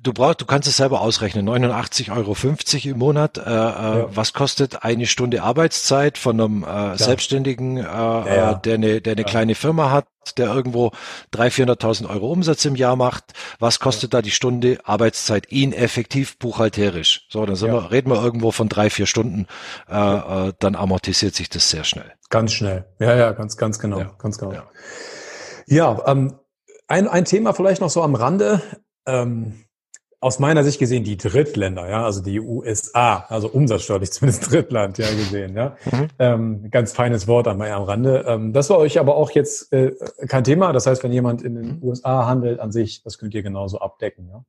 Du brauchst, du kannst es selber ausrechnen. 89,50 Euro im Monat. Äh, äh, ja. Was kostet eine Stunde Arbeitszeit von einem äh, Selbstständigen, äh, ja, ja. Äh, der eine, der eine kleine Firma hat, der irgendwo 300.000, 400.000 Euro Umsatz im Jahr macht? Was kostet da die Stunde Arbeitszeit ihn effektiv buchhalterisch? So, dann sind wir, reden wir irgendwo von drei, vier Stunden. Äh, äh, dann amortisiert sich das sehr schnell. Ganz schnell. Ja, ja, ganz, ganz genau, ganz genau. Ja, ähm, ein, ein Thema vielleicht noch so am Rande. Ähm, aus meiner Sicht gesehen die Drittländer, ja, also die USA, also umsatzsteuerlich zumindest Drittland, ja, gesehen, ja. Mhm. Ähm, ganz feines Wort einmal am Rande. Ähm, das war euch aber auch jetzt äh, kein Thema. Das heißt, wenn jemand in den USA handelt an sich, das könnt ihr genauso abdecken, ja.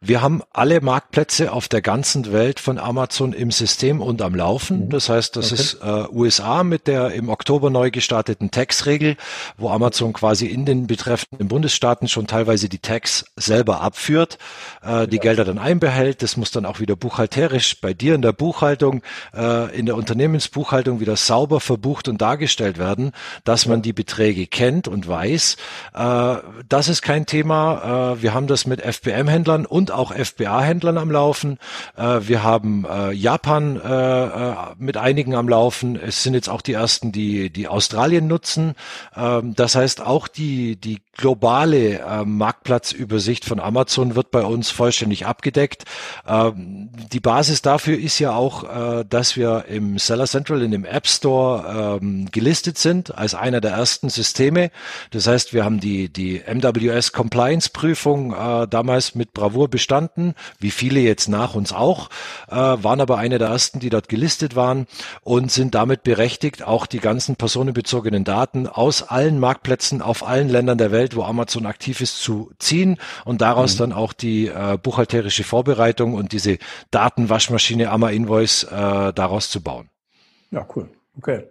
Wir haben alle Marktplätze auf der ganzen Welt von Amazon im System und am Laufen. Mhm. Das heißt, das okay. ist äh, USA mit der im Oktober neu gestarteten Tax-Regel, wo Amazon quasi in den betreffenden Bundesstaaten schon teilweise die Tax selber abführt, äh, die ja. Gelder dann einbehält. Das muss dann auch wieder buchhalterisch bei dir in der Buchhaltung, äh, in der Unternehmensbuchhaltung wieder sauber verbucht und dargestellt werden, dass man die Beträge kennt und weiß. Äh, das ist kein Thema. Äh, wir haben das mit FBM-Händlern Händlern und auch FBA-Händlern am Laufen. Äh, wir haben äh, Japan äh, mit einigen am Laufen. Es sind jetzt auch die ersten, die, die Australien nutzen. Ähm, das heißt, auch die, die globale äh, Marktplatzübersicht von Amazon wird bei uns vollständig abgedeckt. Ähm, die Basis dafür ist ja auch, äh, dass wir im Seller Central in dem App Store ähm, gelistet sind als einer der ersten Systeme. Das heißt, wir haben die, die MWS Compliance Prüfung äh, damals mit Bravour bestanden, wie viele jetzt nach uns auch, äh, waren aber eine der ersten, die dort gelistet waren und sind damit berechtigt, auch die ganzen personenbezogenen Daten aus allen Marktplätzen auf allen Ländern der Welt, wo Amazon aktiv ist, zu ziehen und daraus mhm. dann auch die äh, buchhalterische Vorbereitung und diese Datenwaschmaschine Amma Invoice äh, daraus zu bauen. Ja, cool. Okay.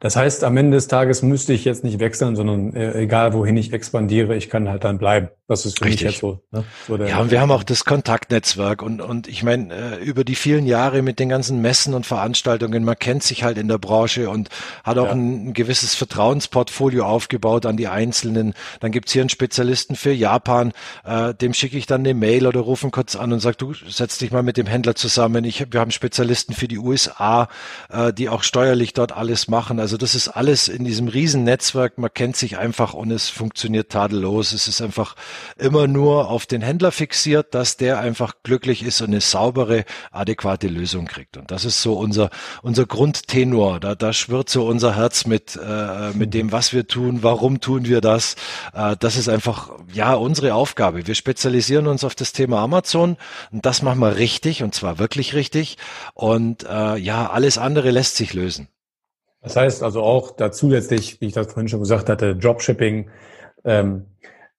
Das heißt, am Ende des Tages müsste ich jetzt nicht wechseln, sondern äh, egal wohin ich expandiere, ich kann halt dann bleiben. Das ist für Richtig. mich jetzt so. Ne? so ja, und wir haben auch das Kontaktnetzwerk und und ich meine äh, über die vielen Jahre mit den ganzen Messen und Veranstaltungen, man kennt sich halt in der Branche und hat auch ja. ein, ein, gewisses Vertrauensportfolio aufgebaut an die Einzelnen. Dann gibt's hier einen Spezialisten für Japan, äh, dem schicke ich dann eine Mail oder rufen kurz an und sag, du setz dich mal mit dem Händler zusammen. Ich, wir haben Spezialisten für die USA, äh, die auch steuerlich dort alles machen. Also also das ist alles in diesem Riesennetzwerk. Man kennt sich einfach und es funktioniert tadellos. Es ist einfach immer nur auf den Händler fixiert, dass der einfach glücklich ist und eine saubere, adäquate Lösung kriegt. Und das ist so unser, unser Grundtenor. Da, da schwirrt so unser Herz mit, äh, mit dem, was wir tun, warum tun wir das. Äh, das ist einfach, ja, unsere Aufgabe. Wir spezialisieren uns auf das Thema Amazon und das machen wir richtig und zwar wirklich richtig. Und äh, ja, alles andere lässt sich lösen. Das heißt also auch da zusätzlich, wie ich das vorhin schon gesagt hatte, Dropshipping, ähm,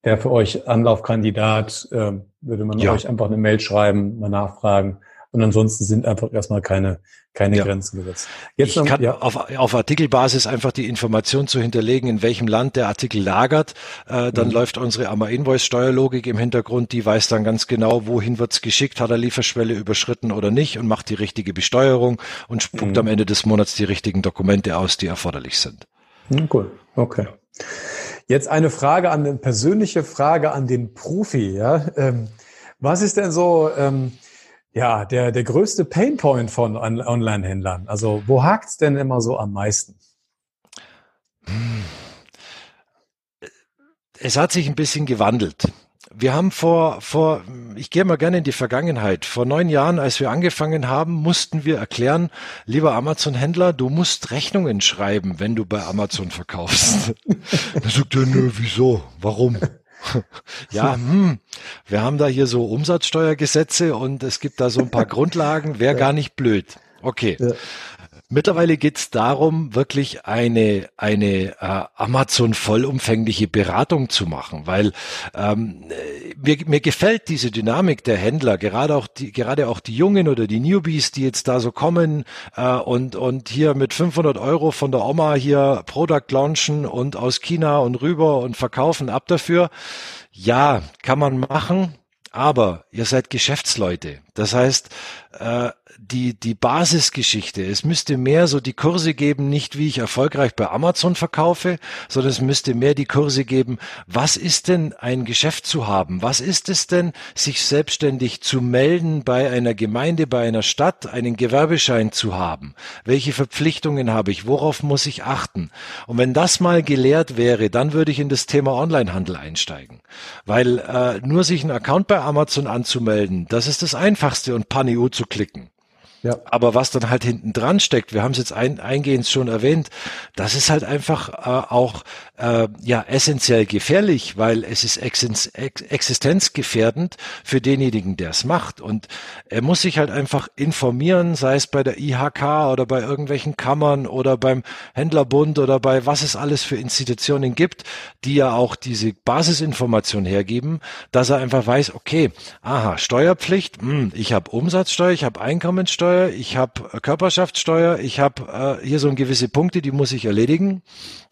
der für euch Anlaufkandidat, ähm, würde man ja. euch einfach eine Mail schreiben, mal nachfragen. Und ansonsten sind einfach erstmal keine, keine ja. Grenzen gesetzt. Jetzt ich noch, kann ja. auf, auf Artikelbasis einfach die Information zu hinterlegen, in welchem Land der Artikel lagert. Äh, dann mhm. läuft unsere AMA Invoice Steuerlogik im Hintergrund, die weiß dann ganz genau, wohin wird's geschickt, hat er Lieferschwelle überschritten oder nicht und macht die richtige Besteuerung und spuckt mhm. am Ende des Monats die richtigen Dokumente aus, die erforderlich sind. Mhm, cool, okay. Jetzt eine Frage an, eine persönliche Frage an den Profi, ja. Ähm, was ist denn so, ähm, ja, der, der größte Painpoint von Online-Händlern. Also wo hakt's denn immer so am meisten? Es hat sich ein bisschen gewandelt. Wir haben vor, vor, ich gehe mal gerne in die Vergangenheit. Vor neun Jahren, als wir angefangen haben, mussten wir erklären, lieber Amazon-Händler, du musst Rechnungen schreiben, wenn du bei Amazon verkaufst. da sagt er, nö, wieso? Warum? ja, hm, wir haben da hier so Umsatzsteuergesetze und es gibt da so ein paar Grundlagen, wäre ja. gar nicht blöd. Okay. Ja. Mittlerweile geht es darum, wirklich eine, eine äh, Amazon vollumfängliche Beratung zu machen, weil ähm, mir, mir gefällt diese Dynamik der Händler, gerade auch die, gerade auch die Jungen oder die Newbies, die jetzt da so kommen äh, und, und hier mit 500 Euro von der Oma hier Product launchen und aus China und rüber und verkaufen ab dafür. Ja, kann man machen. Aber ihr seid Geschäftsleute. Das heißt, äh, die, die Basisgeschichte. Es müsste mehr so die Kurse geben, nicht wie ich erfolgreich bei Amazon verkaufe, sondern es müsste mehr die Kurse geben, was ist denn ein Geschäft zu haben? Was ist es denn, sich selbstständig zu melden bei einer Gemeinde, bei einer Stadt, einen Gewerbeschein zu haben? Welche Verpflichtungen habe ich? Worauf muss ich achten? Und wenn das mal gelehrt wäre, dann würde ich in das Thema Onlinehandel einsteigen. Weil äh, nur sich einen Account bei Amazon anzumelden, das ist das Einfachste und Panio zu klicken. Ja. Aber was dann halt hinten dran steckt, wir haben es jetzt ein, eingehend schon erwähnt, das ist halt einfach äh, auch äh, ja essentiell gefährlich, weil es ist existenzgefährdend für denjenigen, der es macht. Und er muss sich halt einfach informieren, sei es bei der IHK oder bei irgendwelchen Kammern oder beim Händlerbund oder bei was es alles für Institutionen gibt, die ja auch diese Basisinformation hergeben, dass er einfach weiß, okay, aha, Steuerpflicht, mh, hm, ich habe Umsatzsteuer, ich habe Einkommenssteuer, Mehrwertsteuer, ich habe Körperschaftssteuer, ich habe äh, hier so gewisse Punkte, die muss ich erledigen.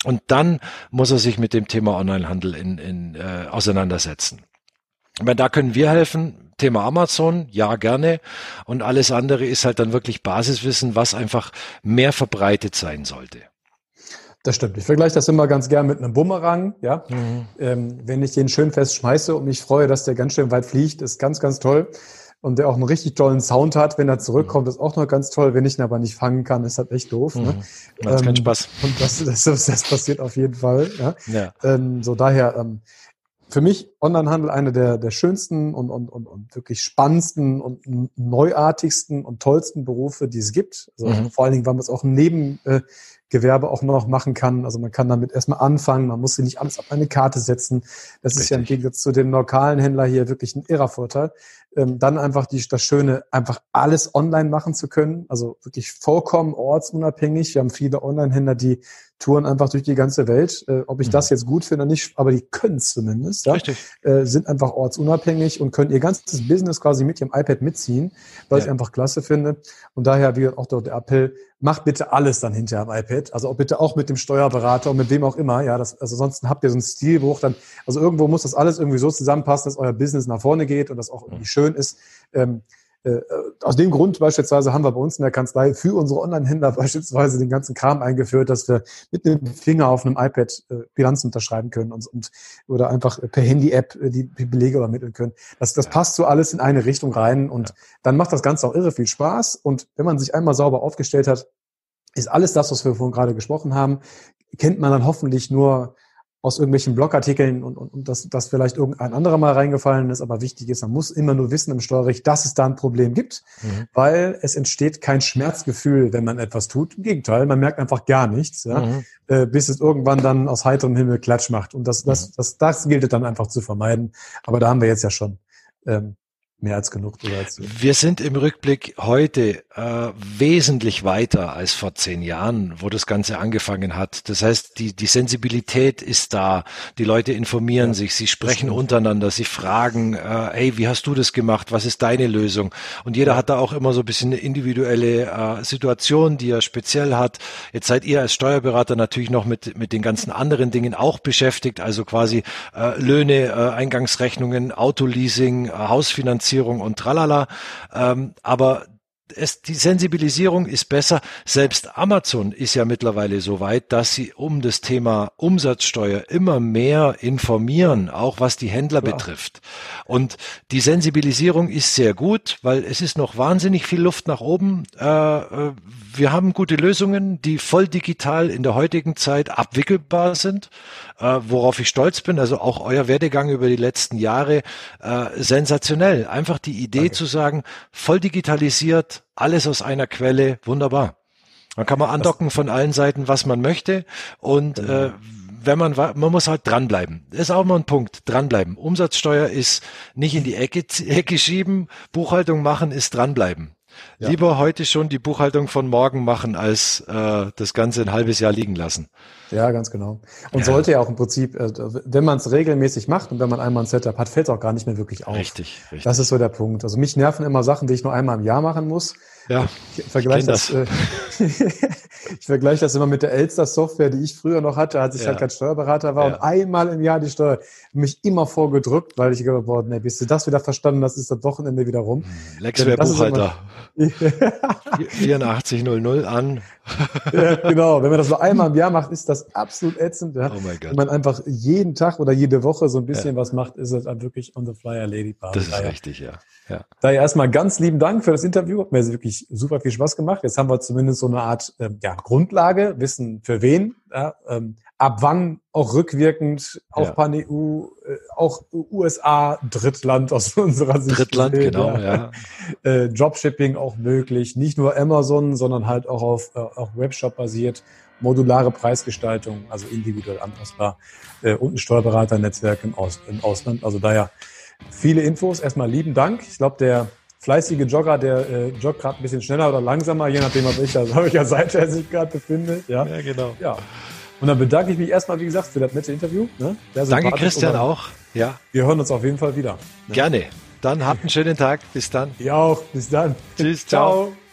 Und dann muss er sich mit dem Thema Onlinehandel in, in, äh, auseinandersetzen. Weil da können wir helfen. Thema Amazon, ja gerne. Und alles andere ist halt dann wirklich Basiswissen, was einfach mehr verbreitet sein sollte. Das stimmt. Ich vergleiche das immer ganz gern mit einem Bumerang. Ja, mhm. ähm, wenn ich den schön fest schmeiße und mich freue, dass der ganz schön weit fliegt, ist ganz, ganz toll und der auch einen richtig tollen Sound hat, wenn er zurückkommt, mhm. ist auch noch ganz toll. Wenn ich ihn aber nicht fangen kann, ist halt echt doof. Ne? Mhm. Ne? Ähm, keinen Spaß. Und das, das, das, passiert auf jeden Fall. Ja. ja. Ähm, so daher, ähm, für mich Onlinehandel eine der, der schönsten und, und, und, und wirklich spannendsten und neuartigsten und tollsten Berufe, die es gibt. Also mhm. Vor allen Dingen, weil man es auch neben äh, Gewerbe auch noch machen kann. Also man kann damit erstmal anfangen, man muss sie nicht alles auf eine Karte setzen. Das Richtig. ist ja im Gegensatz zu dem lokalen Händler hier wirklich ein irrer Vorteil. Ähm, dann einfach die, das Schöne, einfach alles online machen zu können, also wirklich vollkommen ortsunabhängig. Wir haben viele Online-Händler, die touren einfach durch die ganze Welt. Äh, ob ich mhm. das jetzt gut finde oder nicht, aber die können es zumindest. Ja? Richtig. Äh, sind einfach ortsunabhängig und können ihr ganzes Business quasi mit ihrem iPad mitziehen, was ja. ich einfach klasse finde. Und daher, wie auch dort der Appell, macht bitte alles dann hinterher am iPad. Also auch bitte auch mit dem Steuerberater und mit wem auch immer. Ja, das, also sonst habt ihr so ein Stilbuch dann, also irgendwo muss das alles irgendwie so zusammenpassen, dass euer Business nach vorne geht und das auch irgendwie mhm. schön ist. Ähm, äh, aus dem Grund beispielsweise haben wir bei uns in der Kanzlei für unsere Online-Händler beispielsweise den ganzen Kram eingeführt, dass wir mit dem Finger auf einem iPad äh, Bilanzen unterschreiben können und, und oder einfach per Handy-App äh, die, die Belege übermitteln können. Das, das passt so alles in eine Richtung rein und dann macht das Ganze auch irre viel Spaß. Und wenn man sich einmal sauber aufgestellt hat, ist alles das, was wir vorhin gerade gesprochen haben, kennt man dann hoffentlich nur aus irgendwelchen Blogartikeln und, und, und dass, dass vielleicht irgendein anderer mal reingefallen ist, aber wichtig ist, man muss immer nur wissen im Steuerrecht, dass es da ein Problem gibt, mhm. weil es entsteht kein Schmerzgefühl, wenn man etwas tut. Im Gegenteil, man merkt einfach gar nichts, ja, mhm. äh, bis es irgendwann dann aus heiterem Himmel Klatsch macht. Und das, das, mhm. das, das gilt dann einfach zu vermeiden. Aber da haben wir jetzt ja schon ähm, mehr als genug erzählt. Wir sind im Rückblick heute äh, wesentlich weiter als vor zehn Jahren, wo das Ganze angefangen hat. Das heißt, die, die Sensibilität ist da. Die Leute informieren ja, sich, sie sprechen untereinander, sie fragen, äh, ey, wie hast du das gemacht? Was ist deine Lösung? Und jeder ja. hat da auch immer so ein bisschen eine individuelle äh, Situation, die er speziell hat. Jetzt seid ihr als Steuerberater natürlich noch mit, mit den ganzen anderen Dingen auch beschäftigt, also quasi äh, Löhne, äh, Eingangsrechnungen, Autoleasing, äh, Hausfinanzierung Zertifizierung und tralala. Ähm, aber es, die Sensibilisierung ist besser. Selbst Amazon ist ja mittlerweile so weit, dass sie um das Thema Umsatzsteuer immer mehr informieren, auch was die Händler ja. betrifft. Und die Sensibilisierung ist sehr gut, weil es ist noch wahnsinnig viel Luft nach oben. Äh, äh, wir haben gute Lösungen, die voll digital in der heutigen Zeit abwickelbar sind, äh, worauf ich stolz bin. Also auch euer Werdegang über die letzten Jahre sensationell. Einfach die Idee Danke. zu sagen, voll digitalisiert, alles aus einer Quelle, wunderbar. Dann kann man andocken von allen Seiten, was man möchte und genau. äh, wenn man, man muss halt dranbleiben. Das ist auch mal ein Punkt, dranbleiben. Umsatzsteuer ist nicht in die Ecke, Ecke schieben, Buchhaltung machen ist dranbleiben. Ja. Lieber heute schon die Buchhaltung von morgen machen, als äh, das Ganze ein halbes Jahr liegen lassen. Ja, ganz genau. Und ja. sollte ja auch im Prinzip, äh, wenn man es regelmäßig macht und wenn man einmal ein Setup hat, fällt es auch gar nicht mehr wirklich auf. Richtig, richtig. Das ist so der Punkt. Also mich nerven immer Sachen, die ich nur einmal im Jahr machen muss. Ja, ich vergleiche das. das. Äh, ich vergleiche das immer mit der Elster-Software, die ich früher noch hatte, als ich ja. halt kein Steuerberater war ja. und einmal im Jahr die Steuer mich immer vorgedrückt, weil ich gedacht habe, nee, bis du das wieder verstanden hast, ist das Wochenende wieder rum. Hm, Lexware Buchhalter. 8400 an. Ja, genau. Wenn man das nur einmal im Jahr macht, ist das absolut ätzend. Ja? Oh mein Gott. Wenn man einfach jeden Tag oder jede Woche so ein bisschen ja. was macht, ist es dann wirklich on the fly erledigbar. Das ist daher. richtig, ja. ja. Daher erstmal ganz lieben Dank für das Interview. Hat mir wirklich super viel Spaß gemacht. Jetzt haben wir zumindest so eine Art ähm, ja, Grundlage, wissen für wen, ja, ähm, ab wann auch rückwirkend auf ja. PanEU, äh, auch USA Drittland aus unserer Sicht. Drittland, gesehen, genau, ja. Äh, Dropshipping auch möglich, nicht nur Amazon, sondern halt auch auf äh, auch Webshop basiert, modulare Preisgestaltung, also individuell anpassbar äh, und ein Steuerberaternetzwerk im, Aus, im Ausland. Also daher viele Infos. Erstmal lieben Dank. Ich glaube, der fleißige Jogger, der äh, joggt gerade ein bisschen schneller oder langsamer, je nachdem, auf welcher, welcher Seite er sich gerade befindet. Ja? ja, genau. Ja. Und dann bedanke ich mich erstmal, wie gesagt, für das nette Interview. Ne? Danke, Christian, auch. Ja. Wir hören uns auf jeden Fall wieder. Ne? Gerne. Dann habt einen schönen Tag. Bis dann. Ihr auch. Bis dann. Tschüss. ciao. ciao.